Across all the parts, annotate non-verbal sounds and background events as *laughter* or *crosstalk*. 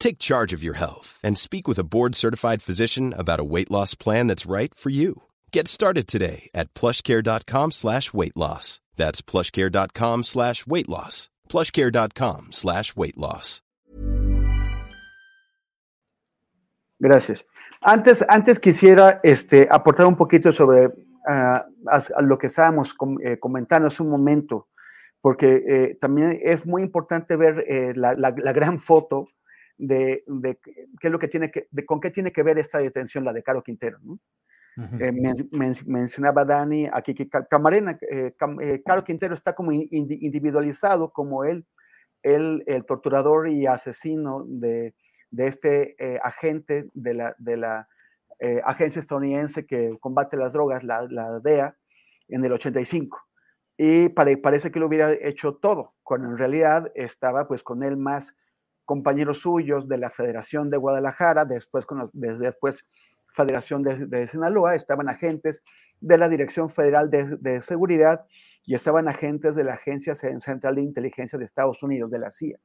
Take charge of your health and speak with a board certified physician about a weight loss plan that's right for you. Get started today at plushcare.com slash weight loss. That's plushcare.com slash weight loss. Plushcare.com slash weight loss. Gracias. Antes, antes quisiera este, aportar un poquito sobre uh, lo que estábamos com eh, comentando hace un momento, porque eh, también es muy importante ver eh, la, la, la gran foto de, de, qué es lo que tiene que, de con qué tiene que ver esta detención, la de Caro Quintero. ¿no? Uh -huh. eh, men, men, mencionaba Dani aquí que Camarena, eh, Cam, eh, Caro Quintero está como individualizado como él, él, el torturador y asesino de, de este eh, agente de la, de la eh, agencia estadounidense que combate las drogas, la, la DEA, en el 85 y pare, parece que lo hubiera hecho todo, cuando en realidad estaba pues con él más compañeros suyos de la Federación de Guadalajara, después, con los, después Federación de, de, Sinaloa, estaban agentes de la Dirección Federal de, de, Seguridad y estaban agentes de la Agencia Central de Inteligencia de Estados Unidos, de la CIA.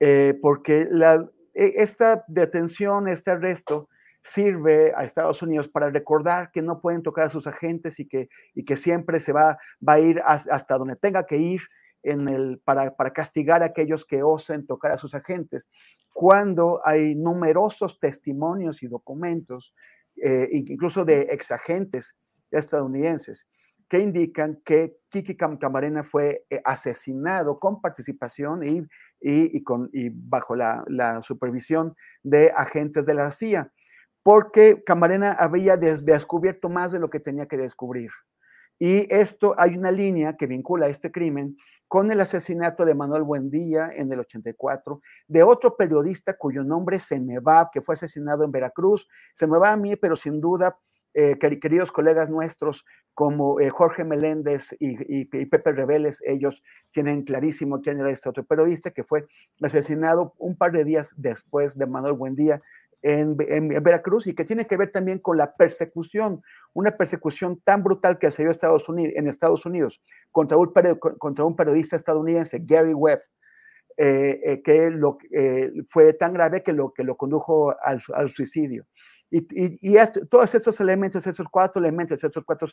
Eh, porque la, esta detención, este arresto, sirve a Estados Unidos para recordar que no pueden tocar a sus agentes y que, y que siempre se va, va a ir hasta donde tenga que ir en el, para, castigar a aquellos que osen tocar a sus agentes, cuando hay numerosos testimonios y documentos, eh, incluso de exagentes estadounidenses, que indican que Kiki Camarena fue eh, asesinado con participación y, bajo la, supervisión de agentes de la CIA, porque Camarena había des descubierto más de lo que tenía que descubrir. Y esto, hay una línea que vincula este crimen con el asesinato de Manuel Buendía en el 84, de otro periodista cuyo nombre se me va, que fue asesinado en Veracruz, se me va a mí, pero sin duda, eh, queridos colegas nuestros como eh, Jorge Meléndez y, Pepe Rebeles, ellos tienen clarísimo quién era este otro periodista que fue asesinado un par de días después de Manuel Buendía en, en, en, Veracruz y que tiene que ver también con la persecución, una persecución tan brutal que se dio Estados Unidos, en Estados Unidos contra un, contra un periodista estadounidense, Gary Webb, eh, eh, que lo, eh, fue tan grave que lo, que lo condujo al, al suicidio. Y, y, y este, todos estos elementos, estos cuatro elementos, estos cuatro,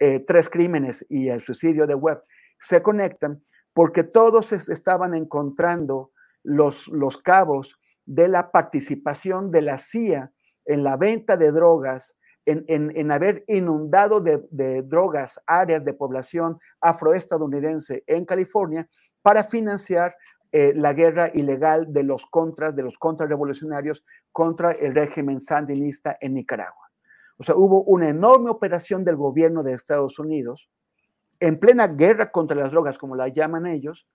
eh, tres crímenes y el suicidio de Webb se conectan porque todos estaban encontrando los, los cabos de la participación de la CIA en la venta de drogas, en, en, en haber inundado de, drogas áreas de población afroestadounidense en California para financiar eh, la guerra ilegal de los contras, de los contrarrevolucionarios contra el régimen sandinista en Nicaragua. O sea, hubo una enorme operación del gobierno de Estados Unidos en plena guerra contra las drogas, como la llaman ellos,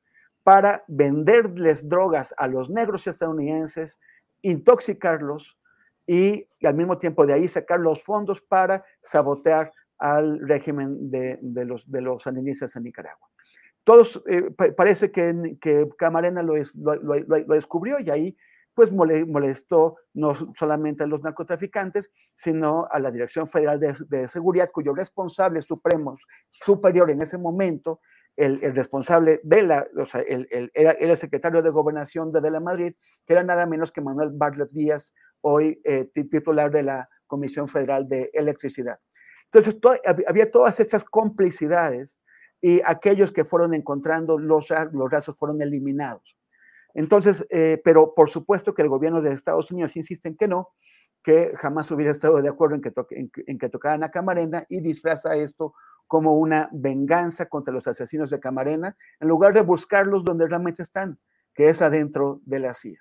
para venderles drogas a los negros estadounidenses, intoxicarlos y, al mismo tiempo de ahí sacar los fondos para sabotear al régimen de, los, de los en Nicaragua. Todos, eh, parece que, que Camarena lo, lo, lo, lo, descubrió y ahí pues molestó no solamente a los narcotraficantes, sino a la Dirección Federal de, de Seguridad, cuyo responsable supremo, superior en ese momento, el, responsable de la, o sea, el, el, era, el secretario de gobernación de, de, la Madrid, que era nada menos que Manuel Bartlett Díaz, hoy eh, titular de la Comisión Federal de Electricidad. Entonces, to, había todas estas complicidades y aquellos que fueron encontrando los, los rasos fueron eliminados. Entonces, eh, pero por supuesto que el gobierno de Estados Unidos insiste en que no, que jamás hubiera estado de acuerdo en que, que tocaran a Camarena y disfraza esto como una venganza contra los asesinos de Camarena, en lugar de buscarlos donde realmente están, que es adentro de la CIA.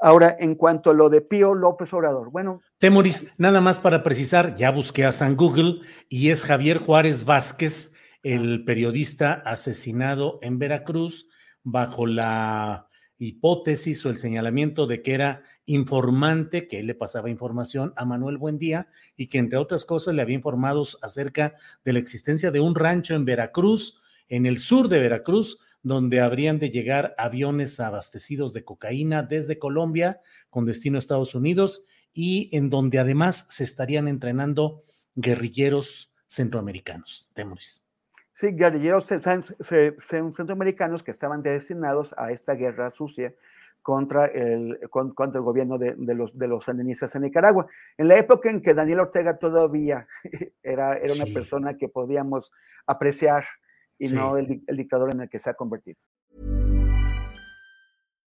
Ahora, en cuanto a lo de Pío López Obrador, bueno. Temoris, nada más para precisar, ya busqué a San Google y es Javier Juárez Vázquez, el periodista asesinado en Veracruz bajo la hipótesis o el señalamiento de que era informante, que él le pasaba información a Manuel Buendía y que entre otras cosas le había informado acerca de la existencia de un rancho en Veracruz, en el sur de Veracruz, donde habrían de llegar aviones abastecidos de cocaína desde Colombia con destino a Estados Unidos y en donde además se estarían entrenando guerrilleros centroamericanos. Temoris. Sí, guerrilleros centroamericanos que estaban destinados a esta guerra sucia contra el, contra el gobierno de, los, de los sandinistas en Nicaragua. En la época en que Daniel Ortega todavía *laughs* era, era una persona que podíamos apreciar y sí. no el, el dictador en el que se ha convertido.